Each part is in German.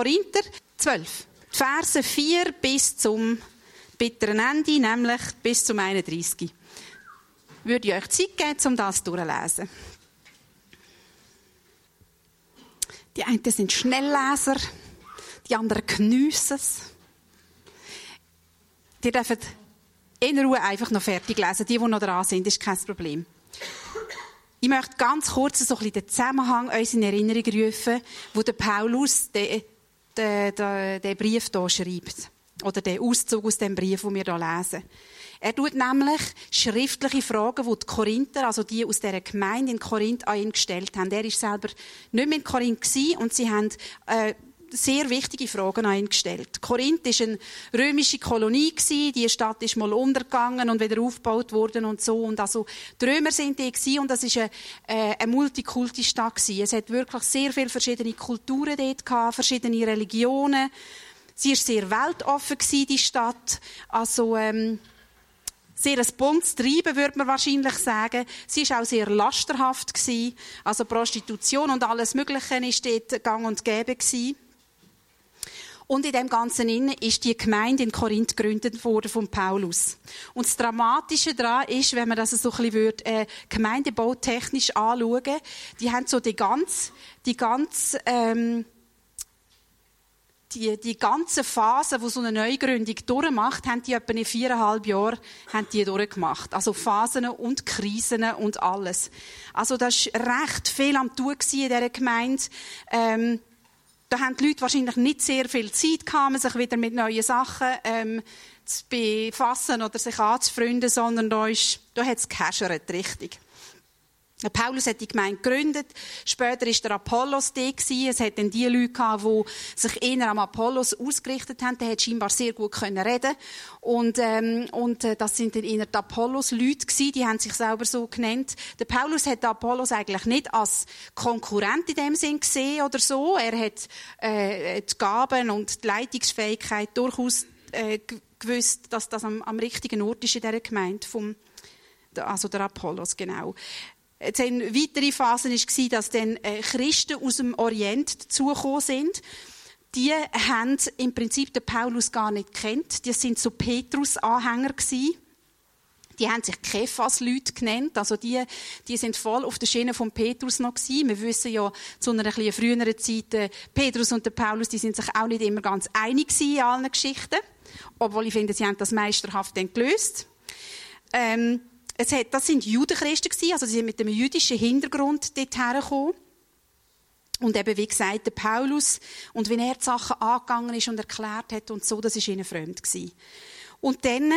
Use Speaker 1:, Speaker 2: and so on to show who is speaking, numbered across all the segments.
Speaker 1: Korinther 12. Die Verse 4 bis zum bitteren Ende, nämlich bis zum 31. Würde ich euch Zeit geben, um das durchzulesen. Die einen sind Schnellleser, die anderen geniessen es. Die dürfen in Ruhe einfach noch fertig lesen. Die, die noch dran sind, ist kein Problem. Ich möchte ganz kurz so ein bisschen den Zusammenhang uns in Erinnerung rufen, wo der Paulus den, den, den, den Brief hier schreibt. Oder den Auszug aus dem Brief, den wir hier lesen. Er tut nämlich schriftliche Fragen, die die Korinther, also die aus dieser Gemeinde in Korinth an ihn gestellt haben. Er war selber nicht mehr in Korinth und sie haben äh, sehr wichtige Fragen an ihn gestellt. Korinth war eine römische Kolonie Die Stadt ist mal untergegangen und wieder aufgebaut worden und so. Und also, die Römer sind die gewesen, und das ist eine, äh, eine Multikulti-Stadt Es hat wirklich sehr viele verschiedene Kulturen dort gehabt, verschiedene Religionen. Sie war sehr weltoffen gewesen, die Stadt. Also, ähm, sehr ein buntes Treiben, würde man wahrscheinlich sagen. Sie war auch sehr lasterhaft gewesen. Also Prostitution und alles Mögliche ist dort gang und gäbe gewesen. Und in dem Ganzen innen ist die Gemeinde in Korinth gegründet worden von Paulus. Und das Dramatische daran ist, wenn man das so ein bisschen würde, äh, gemeindebautechnisch anschauen, die haben so die ganz, die ganz, ähm, die, die ganze Phase, wo so eine Neugründung durchmacht, haben die etwa in viereinhalb Jahren haben die durchgemacht. Also Phasen und Krisen und alles. Also das ist recht viel am tun in dieser Gemeinde. Ähm, da haben die Leute wahrscheinlich nicht sehr viel Zeit gehabt, sich wieder mit neuen Sachen ähm, zu befassen oder sich anzufreunden, sondern da, ist, da hat es richtig. Paulus hat die Gemeinde gegründet. Später ist der Apollos da. Es hat dann die Leute gehabt, die sich eher am Apollos ausgerichtet haben. Der hat scheinbar sehr gut können reden. Und, ähm, und äh, das sind dann eher die Apollos-Leute gewesen. Die haben sich selber so genannt. Der Paulus hat Apollos eigentlich nicht als Konkurrent in dem Sinn gesehen oder so. Er hat äh, die Gaben und die Leitungsfähigkeit durchaus äh, gewusst, dass das am, am richtigen Ort ist in dieser Gemeinde vom also der Apollos, genau. Eine weitere Phase war, dass dann äh, Christen aus dem Orient dazugekommen sind. Die haben im Prinzip den Paulus gar nicht kennt. Die sind so Petrus-Anhänger. Die haben sich Kephas-Leute genannt. Also die, die sind voll auf der Schiene von Petrus noch gewesen. Wir wissen ja, zu einer etwas früheren Zeit, äh, Petrus und der Paulus, die sind sich auch nicht immer ganz einig in allen Geschichten. Obwohl ich finde, sie haben das meisterhaft dann gelöst. Ähm, es hat, das sind Judenchristen gewesen, also sie sind mit einem jüdischen Hintergrund dort hergekommen. Und eben, wie gesagt, der Paulus, und wenn er die Sachen angegangen ist und erklärt hat und so, das ist ihnen fremd gewesen. Und dann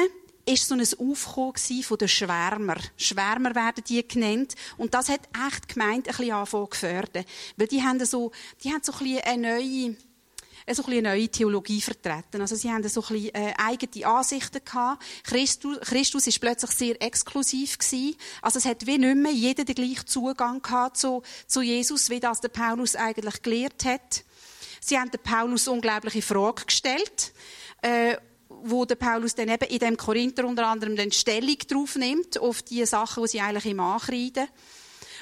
Speaker 1: ist so ein Aufkommen von den Schwärmer. Schwärmer werden die genannt. Und das hat echt gemeint ein bisschen angefangen gefördert. Weil die haben so, die haben so ein bisschen eine neue, so ein eine neue Theologie vertreten. Also sie haben so ein bisschen, äh, eigene Ansichten gehabt. Christus, Christus ist plötzlich sehr exklusiv gewesen. Also es hat wie nicht mehr jeder den gleichen Zugang gehabt zu, zu Jesus, wie das der Paulus eigentlich gelehrt hat. Sie haben den Paulus unglaubliche Fragen gestellt, äh, wo der Paulus dann eben in dem Korinther unter anderem dann Stellung drauf nimmt, auf die Sachen, die sie eigentlich ihm ankreiden.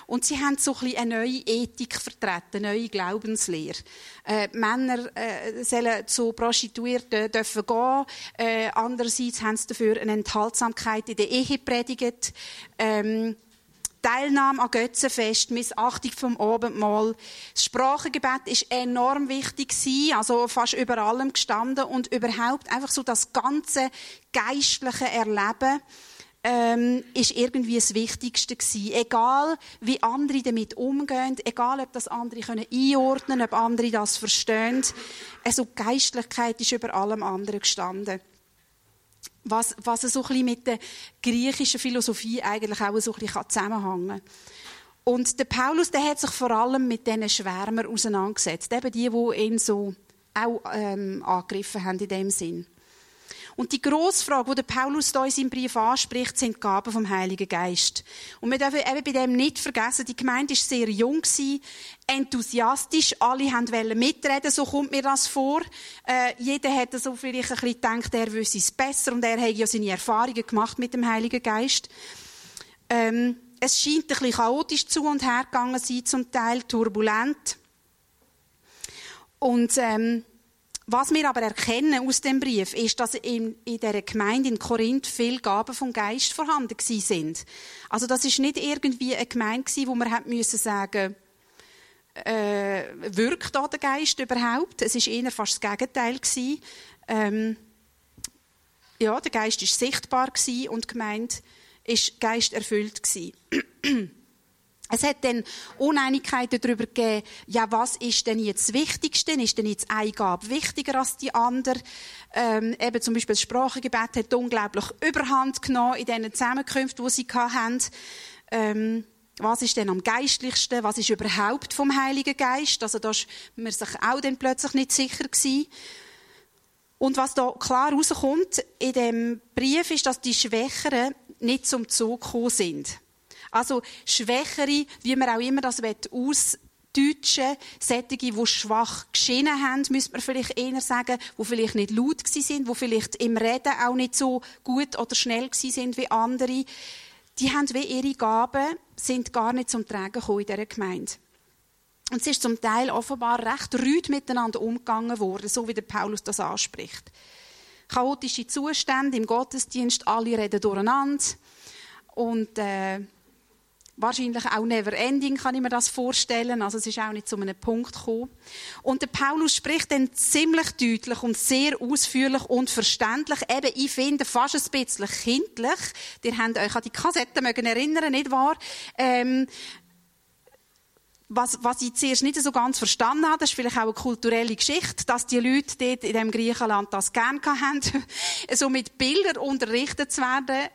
Speaker 1: Und sie haben so ein eine neue Ethik vertreten, eine neue Glaubenslehre. Äh, Männer äh, sollen zu Prostituierten dürfen gehen. Äh, andererseits haben sie dafür eine Enthaltsamkeit in der Ehe predigt. Ähm, Teilnahme an Götzenfest, Missachtung vom Abendmahl. Das Sprachengebet ist enorm wichtig gewesen, also fast über allem gestanden und überhaupt einfach so das ganze geistliche Erleben ähm, ist irgendwie das Wichtigste gewesen. Egal, wie andere damit umgehen, egal, ob das andere können einordnen, ob andere das verstehen. Also Geistlichkeit ist über allem anderen gestanden. Was, was so ein bisschen mit der griechischen Philosophie eigentlich auch so ein bisschen zusammenhängen kann. Und der Paulus, der hat sich vor allem mit diesen Schwärmern auseinandergesetzt. Eben die, die ihn so auch ähm, angegriffen haben in dem Sinn. Und die grosse Frage, die Paulus hier in seinem Brief anspricht, sind die Gaben vom Heiligen Geist. Und wir dürfen eben bei dem nicht vergessen, die Gemeinde war sehr jung, enthusiastisch, alle wollten mitreden, so kommt mir das vor. Äh, jeder hätte so vielleicht ein bisschen gedacht, er wüsste es besser und er hat ja seine Erfahrungen gemacht mit dem Heiligen Geist. Ähm, es scheint ein bisschen chaotisch zu und her gegangen sein, zum Teil turbulent. Und ähm, was wir aber erkennen aus dem Brief, ist, dass in, in der Gemeinde in Korinth viele Gaben vom Geist vorhanden sind. Also das ist nicht irgendwie eine Gemeinde wo man hat müssen sagen, äh, wirkt da der Geist überhaupt? Es ist eher fast das Gegenteil. Ähm, ja, der Geist ist sichtbar und die Gemeinde ist geisterfüllt gewesen. Es hat dann Uneinigkeiten darüber gegeben, ja, was ist denn jetzt das Wichtigste? Ist denn jetzt eine Gabe wichtiger als die andere? Ähm, eben zum Beispiel das Sprachengebet hat unglaublich Überhand genommen in diesen Zusammenkünften, die sie hatten. Ähm, was ist denn am geistlichsten? Was ist überhaupt vom Heiligen Geist? Also da war man sich auch dann plötzlich nicht sicher gewesen. Und was da klar rauskommt in dem Brief ist, dass die Schwächeren nicht zum Zug gekommen sind. Also Schwächere, wie man auch immer das ausdeutschen solche, die schwach geschienen haben, müsste man vielleicht eher sagen, die vielleicht nicht laut sind, die vielleicht im Reden auch nicht so gut oder schnell sind wie andere, die haben wie ihre Gaben, sind gar nicht zum Tragen gekommen in dieser Gemeinde. Und es ist zum Teil offenbar recht rüd miteinander umgegangen worden, so wie der Paulus das anspricht. Chaotische Zustände im Gottesdienst, alle reden durcheinander. Und äh, wahrscheinlich auch never ending, kann ich mir das vorstellen. Also es ist auch nicht zu einem Punkt gekommen. Und der Paulus spricht dann ziemlich deutlich und sehr ausführlich und verständlich. Eben, ich finde, fast ein bisschen kindlich. Ihr habt euch an die Kassetten mögen erinnern, nicht wahr? Ähm, was, was ich zuerst nicht so ganz verstanden habe, das ist vielleicht auch eine kulturelle Geschichte, dass die Leute dort in dem Griechenland das gerne haben, so mit Bildern unterrichtet zu werden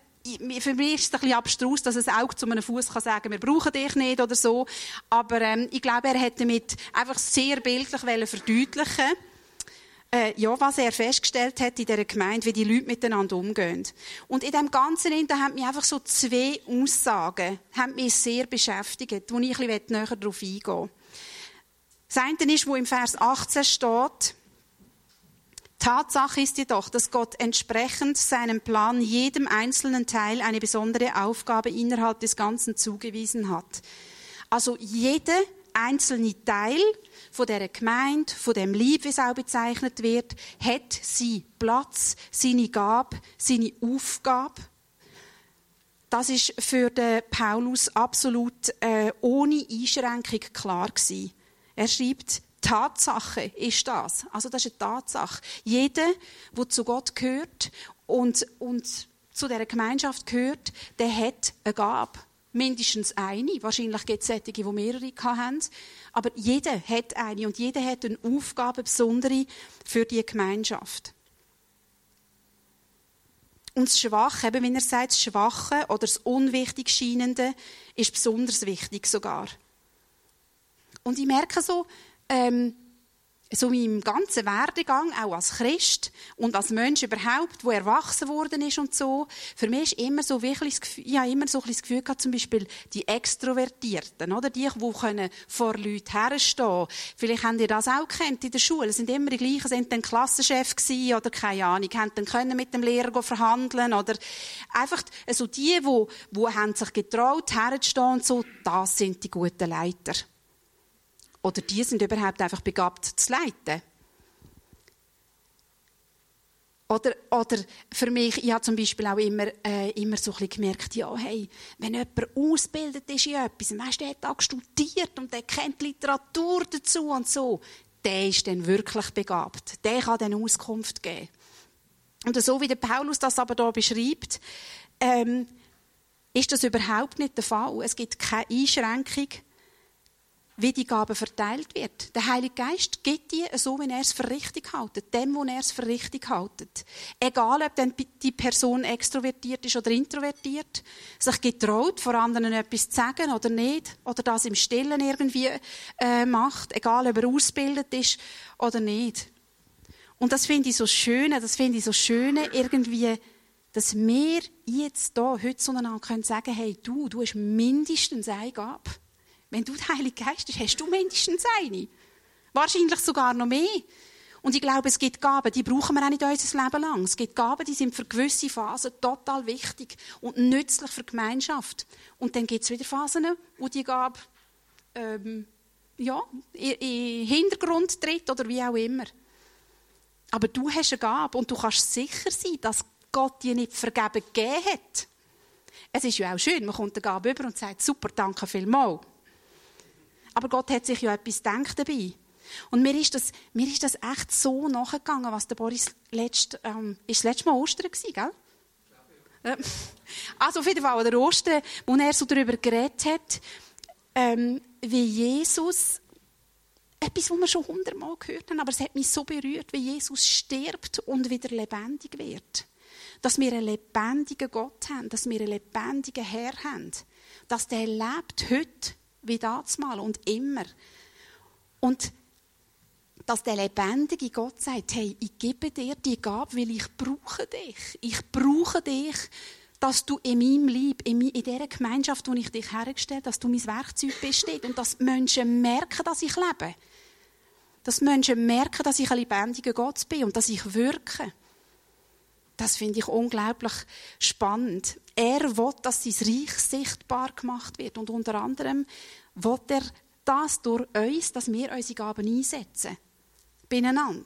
Speaker 1: für mich ist es ein bisschen abstrus, dass ein Auge zu einem Fuß kann sagen, wir brauchen dich nicht oder so. Aber ähm, ich glaube, er hätte damit einfach sehr bildlich verdeutlichen äh, ja, was er festgestellt hat in dieser Gemeinde, wie die Leute miteinander umgehen. Und in dem Ganzen, da haben mich einfach so zwei Aussagen, haben mich sehr beschäftigt, wo ich ein bisschen näher darauf eingehen will. Das eine ist, wo im Vers 18 steht, Tatsache ist jedoch, dass Gott entsprechend seinem Plan jedem einzelnen Teil eine besondere Aufgabe innerhalb des Ganzen zugewiesen hat. Also jeder einzelne Teil von der Gemeinde, von dem Lieb, wie es auch bezeichnet wird, hat seinen Platz, seine Gabe, seine Aufgabe. Das ist für den Paulus absolut äh, ohne Einschränkung klar gewesen. Er schreibt, Tatsache ist das. Also das ist eine Tatsache. Jeder, der zu Gott gehört und, und zu dieser Gemeinschaft gehört, der hat eine Gabe. Mindestens eine. Wahrscheinlich gibt es solche, die mehrere haben. Aber jeder hat eine und jeder hat eine Aufgabe, besondere für die Gemeinschaft. Und das Schwache, eben wenn er sagt, das Schwache oder das Unwichtig Scheinende, ist besonders wichtig sogar. Und ich merke so, ähm, so im ganzen Werdegang, auch als Christ und als Mensch überhaupt, wo erwachsen worden ist und so, für mich ist immer so wirklich, ich habe immer so ein das Gefühl gehabt, zum Beispiel die Extrovertierten, oder die, die können vor Leuten herstehen. Vielleicht habt ihr das auch kennt in der Schule, sind immer die gleichen, sind dann Klassenchef gewesen oder keine Ahnung, haben dann können mit dem Lehrer verhandeln oder einfach so die, die, die haben sich getraut herzustehen und so, das sind die guten Leiter. Oder die sind überhaupt einfach begabt zu leiten. Oder, oder für mich, ich habe zum Beispiel auch immer, äh, immer so ein bisschen gemerkt, ja, hey, wenn jemand ausgebildet ist in etwas, weißt, der hat auch studiert und der kennt Literatur dazu und so, der ist dann wirklich begabt. Der kann dann Auskunft geben. Und so wie der Paulus das aber hier beschreibt, ähm, ist das überhaupt nicht der Fall. Es gibt keine Einschränkung wie die Gabe verteilt wird. Der Heilige Geist gibt die so, wie er es für richtig hält, dem, wo er es für richtig hält. Egal, ob dann die Person extrovertiert ist oder introvertiert, sich getraut, vor anderen etwas zu sagen oder nicht, oder das im Stillen irgendwie äh, macht, egal, ob er ausgebildet ist oder nicht. Und das finde ich so schön, das finde ich so schön, irgendwie, dass wir jetzt hier heute zueinander können sagen, hey, du, du hast mindestens eine Gabe. Wenn du der Heilige Geist hast, hast du mindestens eine. Wahrscheinlich sogar noch mehr. Und ich glaube, es gibt Gaben, die brauchen wir auch nicht unser Leben lang. Es gibt Gaben, die sind für gewisse Phasen total wichtig und nützlich für die Gemeinschaft. Und dann gibt es wieder Phasen, wo die Gabe ähm, ja, in den Hintergrund tritt oder wie auch immer. Aber du hast eine Gabe und du kannst sicher sein, dass Gott dir nicht vergeben gegeben hat. Es ist ja auch schön, man kommt eine Gabe über und sagt, super, danke vielmals. Aber Gott hat sich ja etwas gedacht dabei. Und mir ist das, mir ist das echt so nachgegangen, was der Boris letzt, ähm, ist das letzte Mal Ostern gewesen, gell? Ja. Also auf jeden Fall der Ostern, wo er so darüber geredet hat, ähm, wie Jesus, etwas, was wir schon hundertmal gehört haben, aber es hat mich so berührt, wie Jesus stirbt und wieder lebendig wird. Dass wir einen lebendigen Gott haben, dass wir einen lebendigen Herr haben. Dass der lebt heute wie das mal und immer. Und dass der lebendige Gott sagt, hey, ich gebe dir die Gabe, weil ich brauche dich. Ich brauche dich, dass du in meinem Leib, in, dieser Gemeinschaft, wo ich dich hergestellt dass du mein Werkzeug bist und dass Menschen merken, dass ich lebe. Dass Menschen merken, dass ich ein lebendiger Gott bin und dass ich wirke. Das finde ich unglaublich spannend. Er will, dass sein Reich sichtbar gemacht wird. Und unter anderem will er das durch uns, dass wir unsere Gaben einsetzen. Beieinander.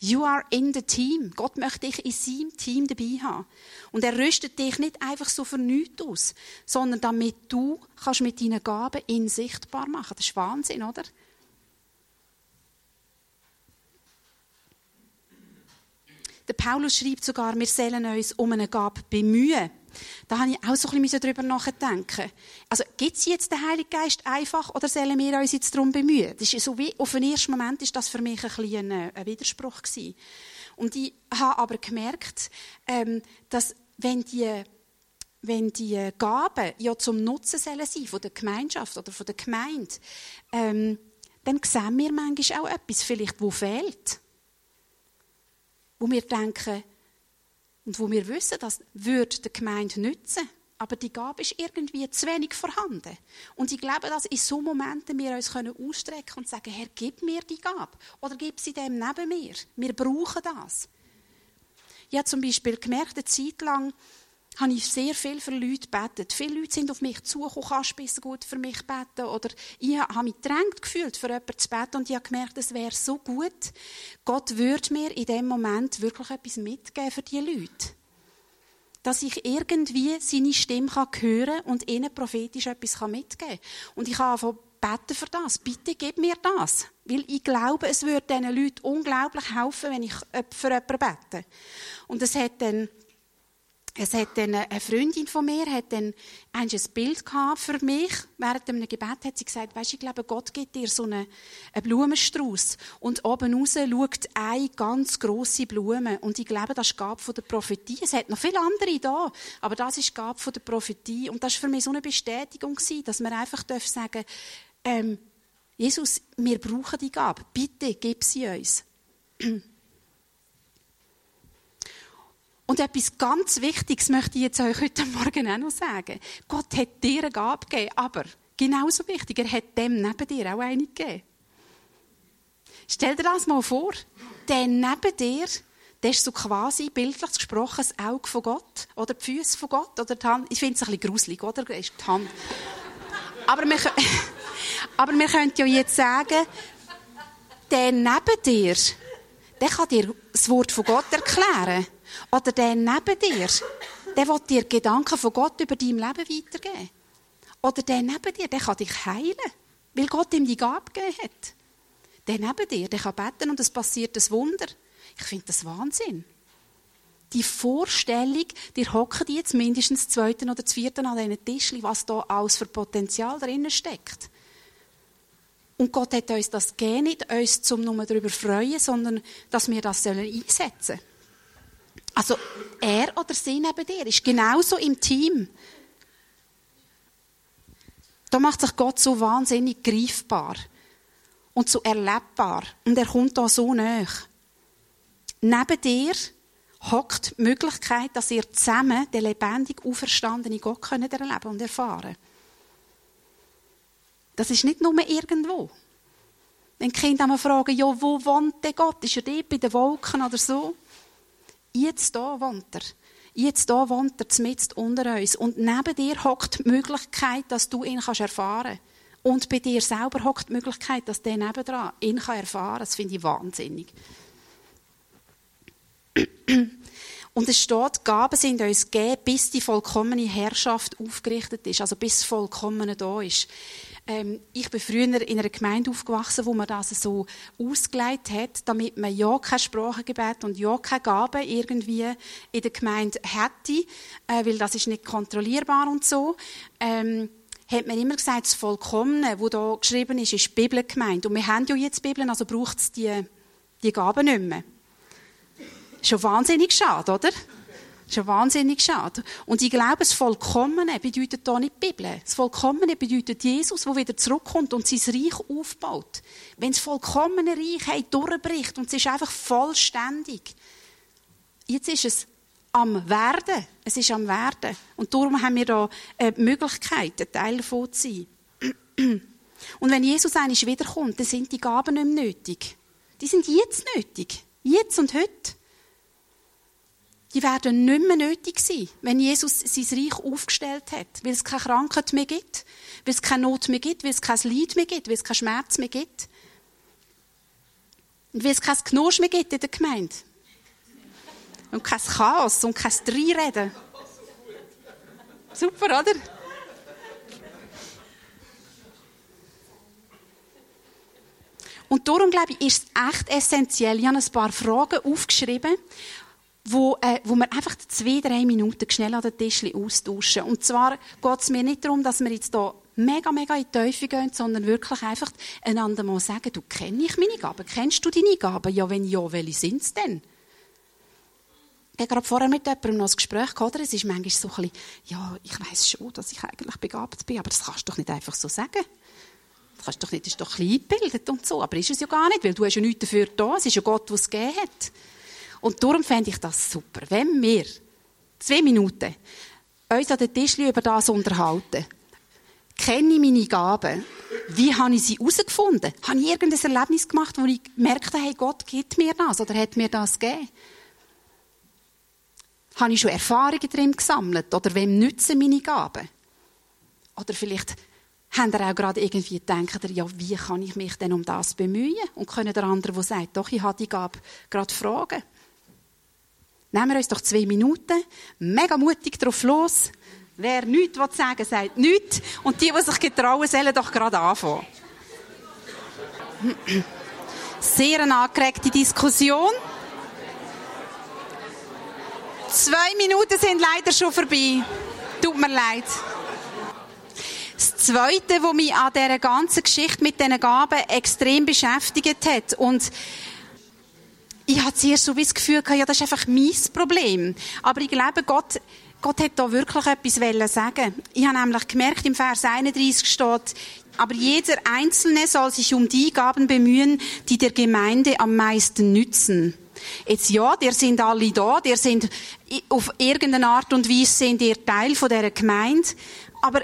Speaker 1: You are in the team. Gott möchte dich in seinem Team dabei haben. Und er rüstet dich nicht einfach so für nichts aus, sondern damit du kannst mit deinen Gaben ihn sichtbar machen. Das ist Wahnsinn, oder? Der Paulus schreibt sogar, wir sollen uns um eine Gabe bemühen. Da habe ich auch so ein bisschen darüber nachdenken. Also, gibt es jetzt den Heiligen Geist einfach oder sollen wir uns jetzt darum bemühen? Das ist so wie, auf den ersten Moment ist das für mich ein, bisschen ein, ein Widerspruch gewesen. Und ich habe aber gemerkt, ähm, dass wenn die wenn die Gaben ja zum Nutzen sollen sein von der Gemeinschaft oder von der Gemeinde, ähm, dann sehen wir manchmal auch etwas, vielleicht, wo fehlt wo wir denken und wo wir wissen, das würde der Gemeinde nützen. Aber die Gabe ist irgendwie zu wenig vorhanden. Und ich glaube, dass in so Momenten wir uns ausstrecken können und sagen, Herr, gib mir die Gabe. Oder gib sie dem neben mir. Wir brauchen das. Ich habe zum Beispiel gemerkt, eine Zeit lang, habe ich sehr viel für Leute gebetet. Viele Leute sind auf mich zugekommen, kannst du gut für mich beten? Oder ich habe mich gedrängt gefühlt, für jemanden zu beten und ich habe gemerkt, es wäre so gut. Gott würde mir in dem Moment wirklich etwas mitgeben für diese Leute. Dass ich irgendwie seine Stimme hören kann und ihnen prophetisch etwas mitgeben kann. Und ich habe einfach beten für das. Bitte gib mir das. Weil ich glaube, es würde diesen Leuten unglaublich helfen, wenn ich für jemanden bete. Und es hat dann es hat dann eine Freundin von mir hat dann ein Bild gehabt für mich. Während einem Gebet hat sie gesagt, weißt, ich glaube, Gott gibt dir so einen, einen Blumenstrauß und oben raus schaut eine ganz große Blume. Und ich glaube, das ist Gabe von der Prophetie. Es hat noch viele andere da, aber das ist Gabe von der Prophetie. Und das war für mich so eine Bestätigung dass man einfach sagen ähm, Jesus, wir brauchen die Gabe. Bitte, gib sie uns. Und etwas ganz Wichtiges möchte ich jetzt euch heute Morgen auch noch sagen. Gott hat dir eine Gabe gegeben, aber genauso wichtig, er hat dem neben dir auch eine gegeben. Stell dir das mal vor. Der neben dir, der ist so quasi bildlich gesprochen das Auge von Gott oder die Füße von Gott oder die Hand. Ich finde es ein bisschen gruselig, oder? Ist die Hand. Aber wir, aber wir können ja jetzt sagen, der neben dir, der kann dir das Wort von Gott erklären. Oder der neben dir, der will dir Gedanken von Gott über dein Leben weitergeben. Oder der neben dir, der kann dich heilen, weil Gott ihm die Gabe gegeben hat. Der neben dir, der kann beten und es passiert ein Wunder. Ich finde das Wahnsinn. Die Vorstellung, dir hocken jetzt mindestens zweiten oder zweiten an diesen Tischli, was da alles für Potenzial drinnen steckt. Und Gott hat uns das gegeben, nicht uns zum nur darüber freuen, sondern dass wir das einsetzen sollen. Also er oder sie neben dir ist genauso im Team. Da macht sich Gott so wahnsinnig greifbar und so erlebbar. Und er kommt da so näher. Neben dir hockt die Möglichkeit, dass ihr zusammen den lebendig auferstandenen Gott könnt erleben und erfahren. Das ist nicht nur irgendwo. Wenn die Kinder einmal fragen, ja, wo wohnt der Gott? Ist er dort bei den Wolken oder so? Jetzt da wohnt er. Jetzt da wohnt er mitten unter uns. Und neben dir hockt die Möglichkeit, dass du ihn erfahren kannst. Und bei dir selber hockt die Möglichkeit, dass der nebendran ihn erfahren kann. Das finde ich wahnsinnig. Und es steht, Gaben sind uns gegeben, bis die vollkommene Herrschaft aufgerichtet ist, also bis das Vollkommene da ist. Ähm, ich bin früher in einer Gemeinde aufgewachsen, wo man das so ausgelegt hat, damit man ja kein Sprachengebet und ja keine Gaben irgendwie in der Gemeinde hätte, äh, weil das ist nicht kontrollierbar und so. Ähm, hat man immer gesagt, das Vollkommene, wo da geschrieben ist, ist die Bibel gemeint. Und wir haben ja jetzt Bibeln, also braucht es die, die Gaben nicht mehr. Schon wahnsinnig schade, oder? Schon wahnsinnig schade. Und ich glaube, das Vollkommene bedeutet hier nicht die Bibel. Das Vollkommene bedeutet Jesus, der wieder zurückkommt und sein Reich aufbaut. Wenn das vollkommene Reich hey, durchbricht und es ist einfach vollständig. Jetzt ist es am Werden. Es ist am Werden. Und darum haben wir da äh, Möglichkeit, ein Teil davon zu sein. Und wenn Jesus einmal wiederkommt, dann sind die Gaben nicht mehr nötig. Die sind jetzt nötig. Jetzt und heute. Die werden nicht mehr nötig sein, wenn Jesus sein Reich aufgestellt hat. Weil es keine Krankheit mehr gibt, weil es keine Not mehr gibt, weil es kein Leid mehr gibt, weil es keinen Schmerz mehr gibt. Und weil es kein Knusch mehr gibt in der Gemeinde. Und kein Chaos und kein Dreireden. Super, oder? Und darum, glaube ich, ist es echt essentiell. Ich habe ein paar Fragen aufgeschrieben, wo, äh, wo wir einfach zwei, drei Minuten schnell an den Tisch austauschen. Und zwar geht es mir nicht darum, dass wir jetzt hier mega, mega in die Teufel gehen, sondern wirklich einfach einander mal sagen, du kennst ich meine Gaben? Kennst du deine Gaben? Ja, wenn ja, welche sind es denn? Ich habe gerade vorher mit jemandem noch ein Gespräch gehabt, es ist manchmal so ein bisschen, ja, ich weiß schon, dass ich eigentlich begabt bin, aber das kannst du doch nicht einfach so sagen. Das kannst du doch nicht, das ist doch ein bisschen eingebildet und so, aber ist es ja gar nicht, weil du hast ja nichts dafür da, es ist ja Gott, der es gegeben hat. Und darum fände ich das super, wenn wir zwei Minuten uns an den Tisch über das unterhalten. Kenne ich meine Gaben? Wie habe ich sie herausgefunden? Habe ich irgendein Erlebnis gemacht, wo ich merkte, hey, Gott gibt mir das oder hat mir das gegeben? Habe ich schon Erfahrungen drin gesammelt? Oder wem nützen meine Gaben? Oder vielleicht haben ihr auch gerade irgendwie gedacht, ja, wie kann ich mich denn um das bemühen? Und können der andere, der sagt, doch, ich habe die Gabe, gerade fragen. Nehmen wir uns doch zwei Minuten, mega mutig drauf los. Wer nichts sagen sagt nichts. Und die, die sich getrauen, sollen doch gerade anfangen. Sehr eine angeregte Diskussion. Zwei Minuten sind leider schon vorbei. Tut mir leid. Das Zweite, was mich an dieser ganzen Geschichte mit diesen Gaben extrem beschäftigt hat und ich hatte zuerst so wie das Gefühl gehabt, ja, das ist einfach mein Problem. Aber ich glaube, Gott, Gott hat da wirklich etwas sagen Ich habe nämlich gemerkt, im Vers 31 steht, aber jeder Einzelne soll sich um die Gaben bemühen, die der Gemeinde am meisten nützen. Jetzt ja, ihr sind alle da, ihr sind auf irgendeine Art und Weise sind ihr Teil von dieser Gemeinde, aber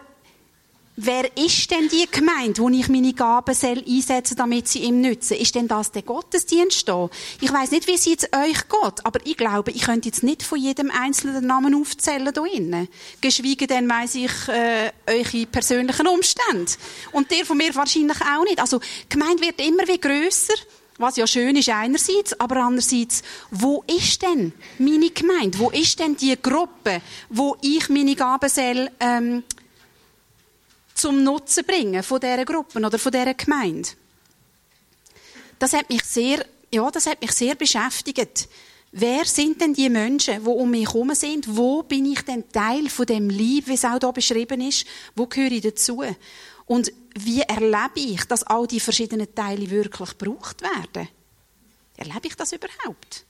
Speaker 1: Wer ist denn die Gemeinde, wo ich meine Gaben einsetzen damit sie ihm nützen? Ist denn das der Gottesdienst da? Ich weiß nicht, wie es jetzt euch geht, aber ich glaube, ich könnte jetzt nicht von jedem einzelnen Namen aufzählen hier innen. Geschwiegen denn weiss ich äh, eure persönlichen Umstände. Und der von mir wahrscheinlich auch nicht. Also, die Gemeinde wird immer wie grösser. Was ja schön ist einerseits, aber andererseits, wo ist denn meine Gemeinde? Wo ist denn die Gruppe, wo ich meine Gaben soll, ähm, zum Nutzen bringen von dieser Gruppe oder von dieser Gemeinde? Das hat mich sehr, ja, das hat mich sehr beschäftigt. Wer sind denn die Menschen, die um mich herum sind? Wo bin ich denn Teil von dem Lieb, wie es auch hier beschrieben ist? Wo gehöre ich dazu? Und wie erlebe ich, dass all die verschiedenen Teile wirklich gebraucht werden? Erlebe ich das überhaupt?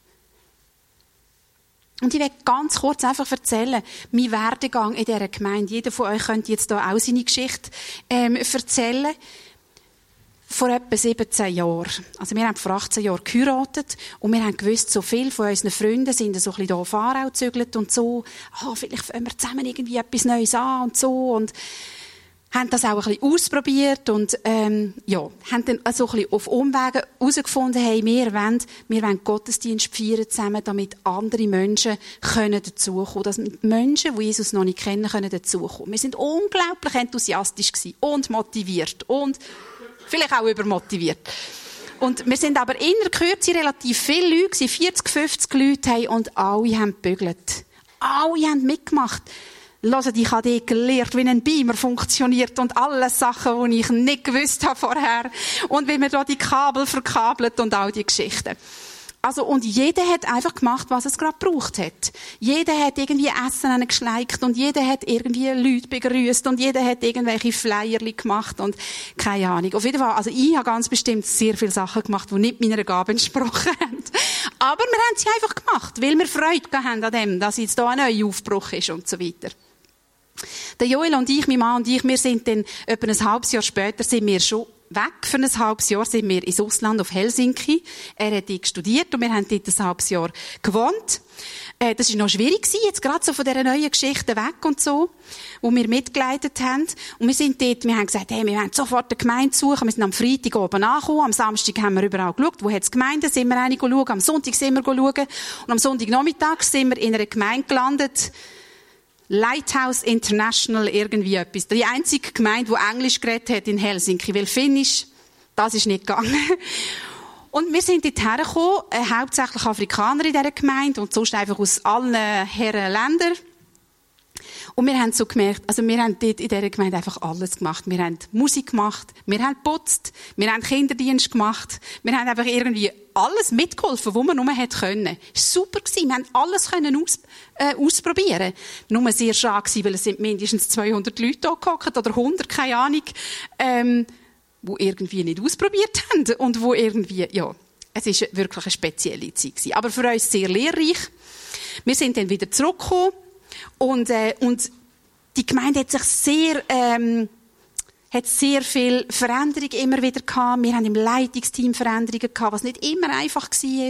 Speaker 1: Und ich will ganz kurz einfach erzählen, mein Werdegang in dieser Gemeinde. Jeder von euch könnte jetzt hier auch seine Geschichte ähm, erzählen. Vor etwa 17 Jahren. Also wir haben vor 18 Jahren geheiratet und wir haben gewusst, so viele von unseren Freunden sind so ein bisschen hier auf Aarau gezügelt und so. Ah, oh, vielleicht fangen wir zusammen irgendwie etwas Neues an und so. Und haben das auch ein bisschen ausprobiert und ähm, ja, haben dann so ein bisschen auf Umwegen herausgefunden, hey, wir wollen, wir wollen Gottesdienst feiern zusammen, damit andere Menschen können dazukommen, dass Menschen, die Jesus noch nicht kennen, können dazukommen. Wir sind unglaublich enthusiastisch gewesen und motiviert und vielleicht auch übermotiviert. Und wir sind aber in der Kürze relativ viele Leute, 40, 50 Leute haben, und alle haben gebügelt. Alle haben mitgemacht. Hört, ich habe die gelernt, wie ein Beamer funktioniert und alle Sachen, die ich nicht gewusst habe vorher. Und wie man da die Kabel verkabelt und all die Geschichten. Also, und jeder hat einfach gemacht, was es gerade braucht hat. Jeder hat irgendwie Essen geschleicht und jeder hat irgendwie Leute begrüßt und jeder hat irgendwelche Flyerli gemacht und keine Ahnung. Auf jeden Fall, also ich habe ganz bestimmt sehr viele Sachen gemacht, die nicht meiner Gabe entsprochen haben. Aber wir haben sie einfach gemacht, weil wir Freude haben an dem, dass jetzt hier ein neuer Aufbruch ist und so weiter. Der Joel und ich, mein Mann und ich, wir sind dann etwa ein halbes Jahr später sind wir schon weg. Für ein halbes Jahr sind wir ins Ausland auf Helsinki. Er hat dort studiert und wir haben dort ein halbes Jahr gewohnt. Äh, das war noch schwierig gewesen, jetzt gerade so von dieser neuen Geschichte weg und so, wo wir mitgeleitet haben. Und wir sind dort, wir haben gesagt, hey, wir wollen sofort eine Gemeinde suchen. Wir sind am Freitag oben angekommen. Am Samstag haben wir überall geschaut, wo hat es Gemeinden, sind wir eine schauen. Am Sonntag sind wir schauen. Und am Sonntagnachmittag sind wir in einer Gemeinde gelandet, Lighthouse International irgendwie etwas. Die einzige Gemeinde, die Englisch geredet hat in Helsinki, weil Finnisch, das ist nicht gegangen. Und wir sind dort hergekommen, äh, hauptsächlich Afrikaner in dieser Gemeinde und sonst einfach aus allen Herren Ländern. Und wir haben so gemerkt, also wir haben dort in dieser Gemeinde einfach alles gemacht. Wir haben Musik gemacht, wir haben putzt, wir haben Kinderdienst gemacht, wir haben einfach irgendwie alles mitgeholfen, was man nur hätte können. Super gewesen. Wir haben alles können aus, äh, ausprobieren. Nur sehr schade gewesen, weil es sind mindestens 200 Leute da gehockt oder 100, keine Ahnung, ähm, wo irgendwie nicht ausprobiert haben und wo irgendwie, ja, es ist wirklich eine spezielle Zeit gewesen. Aber für uns sehr lehrreich. Wir sind dann wieder zurückgekommen und, äh, und die Gemeinde hat sich sehr, ähm, hat sehr viel Veränderung immer wieder gehabt. Wir haben im Leitungsteam Veränderungen gehabt, was nicht immer einfach war.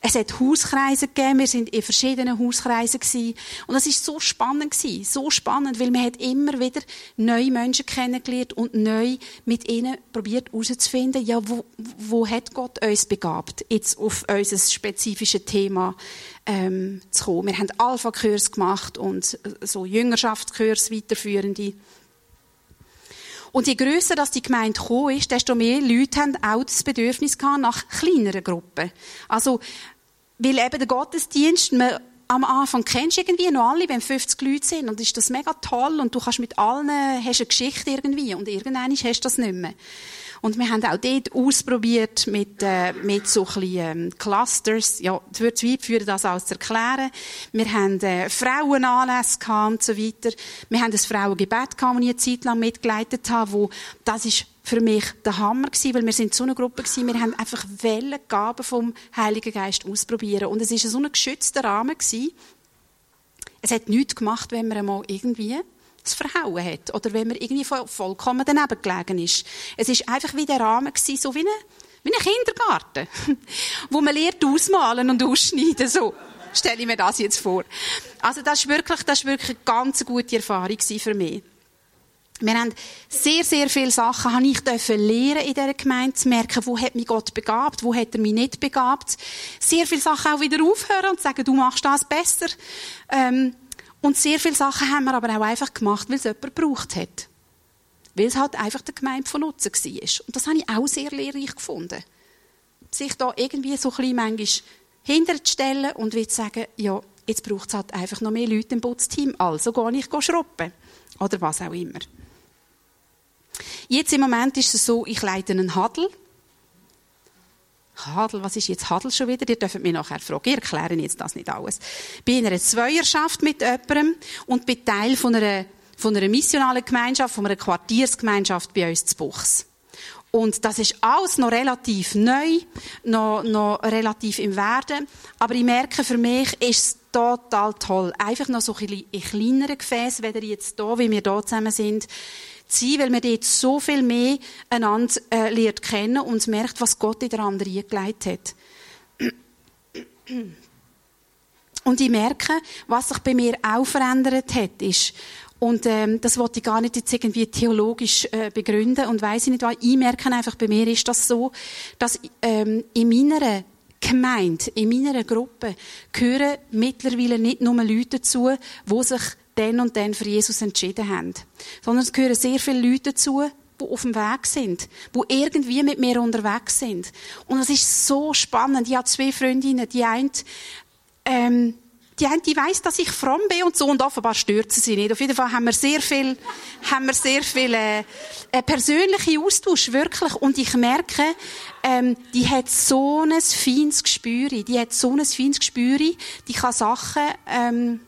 Speaker 1: Es hat Hauskreise gegeben. Wir sind in verschiedenen Hauskreisen gewesen. Und das ist so spannend gewesen. So spannend, weil man hat immer wieder neue Menschen kennengelernt und neu mit ihnen probiert herauszufinden, ja, wo, wo hat Gott uns begabt? Jetzt auf unser spezifisches Thema ähm, zu kommen. Wir haben Alpha-Kurs gemacht und so Jüngerschaftskurs weiterführende. Und je grösser das die Gemeinde gekommen ist, desto mehr Leute haben auch das Bedürfnis gehabt nach kleineren Gruppen. Also, weil eben der Gottesdienst, man am Anfang kennst du irgendwie noch alle, wenn 50 Leute sind und ist das mega toll und du kannst mit allen, hast eine Geschichte irgendwie und irgendwann hast du das nicht mehr. Und wir haben auch dort ausprobiert mit, äh, mit so ein bisschen, ähm, Clusters. Ja, es wird zu weit führen, das alles zu erklären. Wir haben äh, Frauenanlässe gehabt und so weiter. Wir haben ein Frauengebet gehabt, das ich eine Zeit lang mitgeleitet habe, wo, das ist für mich der Hammer gewesen, weil wir sind so eine Gruppe gewesen, wir haben einfach Wellen Gaben vom Heiligen Geist ausprobieren. Und es ist so ein geschützter Rahmen gewesen. Es hat nichts gemacht, wenn wir einmal irgendwie es verhauen hat oder wenn man irgendwie vollkommen daneben gelegen ist. Es ist einfach wie der Rahmen gewesen, so wie ein, wie ein Kindergarten, wo man lernt ausmalen und ausschneiden, so. Stelle ich mir das jetzt vor. Also das ist wirklich, das ist wirklich eine ganz gute Erfahrung für mich. Wir haben sehr, sehr viele Sachen, habe ich dürfen lernen in dieser Gemeinde, zu merken, wo hat mich Gott begabt, wo hat er mich nicht begabt. Sehr viele Sachen auch wieder aufhören und sagen, du machst das besser. Ähm, und sehr viele Sachen haben wir aber auch einfach gemacht, weil es jemand gebraucht hat. Weil es halt einfach der Gemeinde von Nutzen war. Und das habe ich auch sehr lehrreich gefunden. Sich da irgendwie so ein bisschen manchmal hinterzustellen und zu sagen, ja, jetzt braucht es halt einfach noch mehr Leute im Putzteam, also gehe ich schruppen. Oder was auch immer. Jetzt im Moment ist es so, ich leite einen Hadel. Hadel, was ist jetzt Hadel schon wieder? Ihr dürft mich nachher fragen. Ich erkläre jetzt das nicht alles. Ich bin in einer Zweierschaft mit jemandem und bin Teil von einer, von einer missionalen Gemeinschaft, von einer Quartiersgemeinschaft bei uns zu Buchs. Und das ist alles noch relativ neu, noch, noch relativ im Werden. Aber ich merke, für mich ist es total toll. Einfach noch so ein in kleineren Gefäßen, weder jetzt hier, wie wir hier zusammen sind, sein, weil man dort so viel mehr einander äh, lernt kennen und merkt, was Gott in der anderen eingelegt hat. Und ich merke, was sich bei mir auch verändert hat, ist, Und ähm, das wollte ich gar nicht jetzt irgendwie theologisch äh, begründen und weiß ich nicht, weil ich merke einfach, bei mir ist das so, dass ähm, in meiner Gemeinde, in meiner Gruppe gehören mittlerweile nicht nur Leute dazu, die sich dann und dann für Jesus entschieden haben, sondern es gehören sehr viele Leute dazu, die auf dem Weg sind, die irgendwie mit mir unterwegs sind. Und es ist so spannend. Ich habe zwei Freundinnen, die eine, ähm, die eine, die weiss, dass ich fromm bin und so, und offenbar stört sie nicht. Auf jeden Fall haben wir sehr viel, haben wir sehr viel, äh, äh, persönliche Austausch, wirklich. Und ich merke, ähm, die hat so ein feines Gespür, die hat so ein feines Gespür, die kann Sachen, ähm,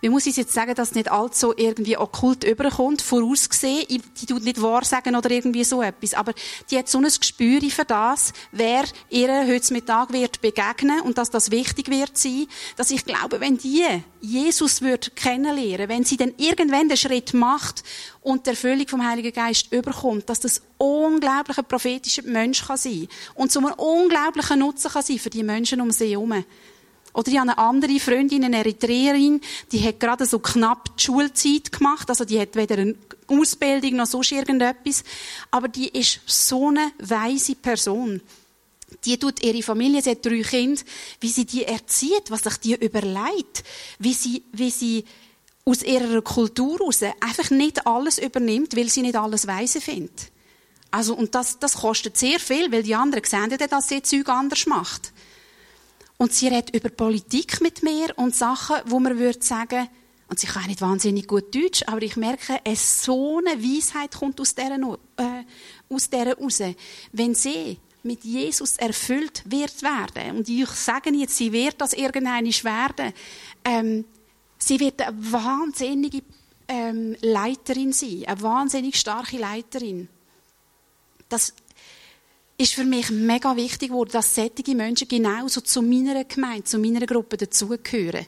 Speaker 1: wie muss ich jetzt sagen, dass nicht allzu irgendwie okkult überkommt, vorausgesehen, die tut nicht wahr sagen oder irgendwie so etwas, aber die hat so ein Gespür für das, wer ihr heute Mittag wird begegnen und dass das wichtig wird sein, dass ich glaube, wenn die Jesus wird kennenlernen, wenn sie dann irgendwann den Schritt macht und der Erfüllung vom Heiligen Geist überkommt, dass das unglaublicher prophetischer Mensch kann sein und so ein unglaublicher Nutzen kann sein für die Menschen um sie herum. Oder ich habe eine andere Freundin, eine Eritreerin, die hat gerade so knapp die Schulzeit gemacht. Also die hat weder eine Ausbildung noch sonst irgendetwas. Aber die ist so eine weise Person. Die tut ihre Familie, sie hat drei Kinder, wie sie die erzieht, was sich die überlegt, wie sie, wie sie aus ihrer Kultur heraus einfach nicht alles übernimmt, weil sie nicht alles weise findet. Also, und das, das kostet sehr viel, weil die anderen sehen ja, dass sie Zeug anders macht. Und sie redet über Politik mit mir und Sachen, wo man würde sagen, und sie kann nicht wahnsinnig gut Deutsch, aber ich merke, es so eine Weisheit kommt aus dieser, äh, aus dieser raus. Wenn sie mit Jesus erfüllt wird werden, und ich sage jetzt, sie wird das irgendeine werden, ähm, sie wird eine wahnsinnige ähm, Leiterin sein, eine wahnsinnig starke Leiterin. Das ist für mich mega wichtig geworden, dass solche Menschen genauso zu meiner Gemeinde, zu meiner Gruppe dazugehören.